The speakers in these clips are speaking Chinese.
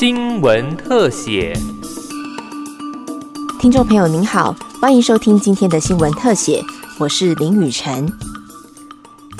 新闻特写。听众朋友您好，欢迎收听今天的新闻特写，我是林雨晨。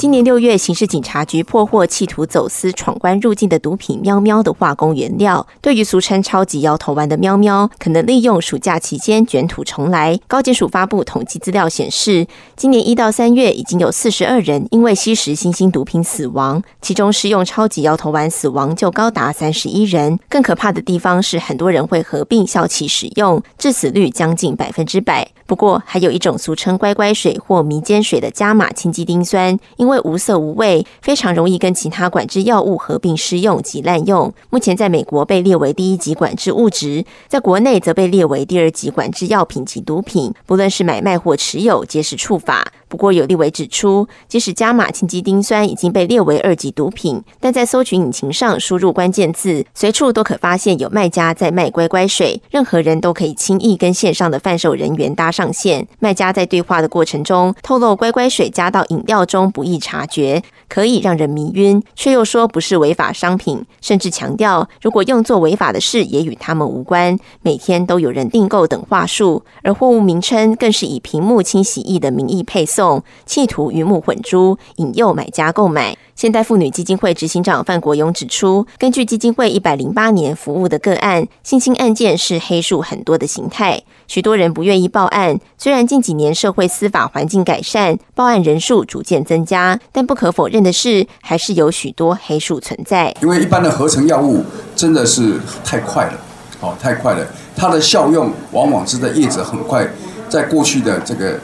今年六月，刑事警察局破获企图走私闯关入境的毒品“喵喵”的化工原料。对于俗称“超级摇头丸”的“喵喵”，可能利用暑假期间卷土重来。高检署发布统计资料显示，今年一到三月已经有四十二人因为吸食新兴毒品死亡，其中食用超级摇头丸死亡就高达三十一人。更可怕的地方是，很多人会合并效期使用，致死率将近百分之百。不过，还有一种俗称“乖乖水”或“迷奸水”的加码氢基丁酸，因为无色无味，非常容易跟其他管制药物合并施用及滥用。目前在美国被列为第一级管制物质，在国内则被列为第二级管制药品及毒品，不论是买卖或持有，皆是处罚。不过，有立委指出，即使加码氢基丁酸已经被列为二级毒品，但在搜寻引擎上输入关键字，随处都可发现有卖家在卖乖乖水，任何人都可以轻易跟线上的贩售人员搭上线。卖家在对话的过程中透露，乖乖水加到饮料中不易易察觉，可以让人迷晕，却又说不是违法商品，甚至强调如果用作违法的事也与他们无关。每天都有人订购等话术，而货物名称更是以屏幕清洗液的名义配送。企图鱼目混珠，引诱买家购买。现代妇女基金会执行长范国勇指出，根据基金会一百零八年服务的个案，性侵案件是黑数很多的形态，许多人不愿意报案。虽然近几年社会司法环境改善，报案人数逐渐增加，但不可否认的是，还是有许多黑数存在。因为一般的合成药物真的是太快了，哦，太快了，它的效用往往是在叶子很快，在过去的这个。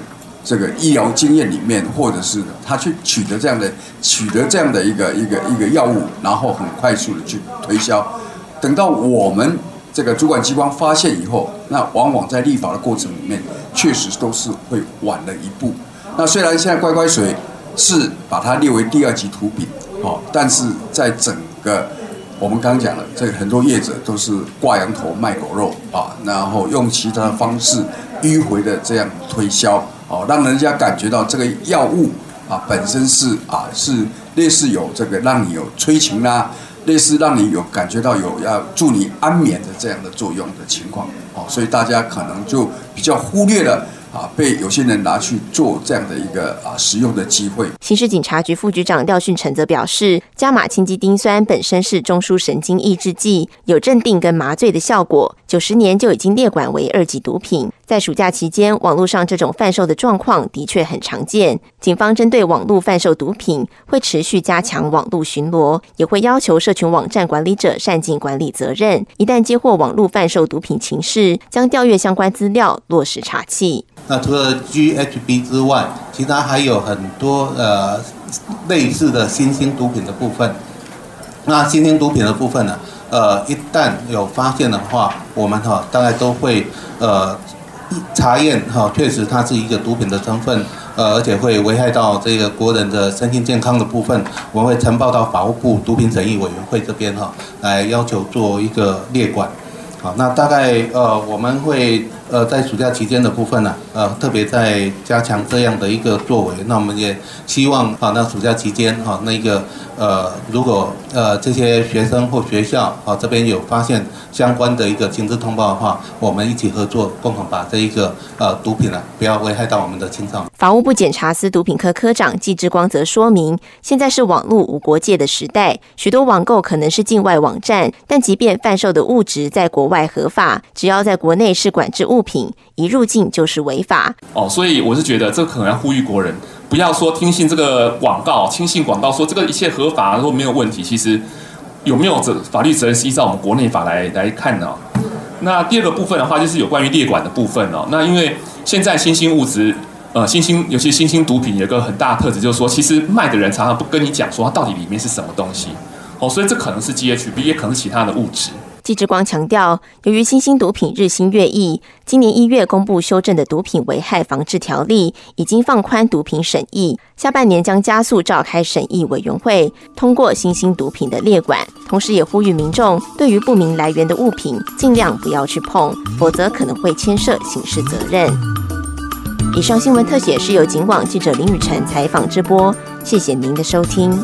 这个医疗经验里面，或者是他去取得这样的取得这样的一个一个一个药物，然后很快速的去推销。等到我们这个主管机关发现以后，那往往在立法的过程里面，确实都是会晚了一步。那虽然现在乖乖水是把它列为第二级毒品，好，但是在整个我们刚讲了，这很多业者都是挂羊头卖狗肉啊，然后用其他的方式迂回的这样推销。哦，让人家感觉到这个药物啊本身是啊是类似有这个让你有催情啦，类似让你有感觉到有要助你安眠的这样的作用的情况，哦，所以大家可能就比较忽略了。啊，被有些人拿去做这样的一个啊使用的机会。刑事警察局副局长廖训成则表示，加马氢基丁酸本身是中枢神经抑制剂，有镇定跟麻醉的效果。九十年就已经列管为二级毒品。在暑假期间，网络上这种贩售的状况的确很常见。警方针对网络贩售毒品，会持续加强网络巡逻，也会要求社群网站管理者善尽管理责任。一旦接获网络贩售毒品情事，将调阅相关资料，落实查缉。那除了 GHB 之外，其他还有很多呃类似的新兴毒品的部分。那新兴毒品的部分呢，呃，一旦有发现的话，我们哈大概都会呃查验哈，确实它是一个毒品的成分，呃，而且会危害到这个国人的身心健康的部分，我们会呈报到法务部毒品审议委员会这边哈，来要求做一个列管。好，那大概呃我们会。呃，在暑假期间的部分呢，呃，特别在加强这样的一个作为，那我们也希望啊，那暑假期间哈，那个呃，如果呃这些学生或学校啊这边有发现相关的一个情资通报的话，我们一起合作，共同把这一个呃毒品呢，不要危害到我们的青少年。法务部检察司毒品科科长季志光则说明，现在是网络无国界的时代，许多网购可能是境外网站，但即便贩售的物质在国外合法，只要在国内是管制物。物品一入境就是违法哦，所以我是觉得这可能要呼吁国人不要说听信这个广告，轻信广告说这个一切合法，说没有问题。其实有没有责法律责任是依照我们国内法来来看呢？那第二个部分的话，就是有关于列管的部分哦。那因为现在新兴物质，呃，新兴尤其新兴毒品有个很大的特质，就是说其实卖的人常常不跟你讲说它到底里面是什么东西哦，所以这可能是 GHB，也可能是其他的物质。季志光强调，由于新兴毒品日新月异，今年一月公布修正的《毒品危害防治条例》已经放宽毒品审议，下半年将加速召开审议委员会，通过新兴毒品的列管。同时，也呼吁民众对于不明来源的物品，尽量不要去碰，否则可能会牵涉刑事责任。以上新闻特写是由警网记者林雨辰采访直播，谢谢您的收听。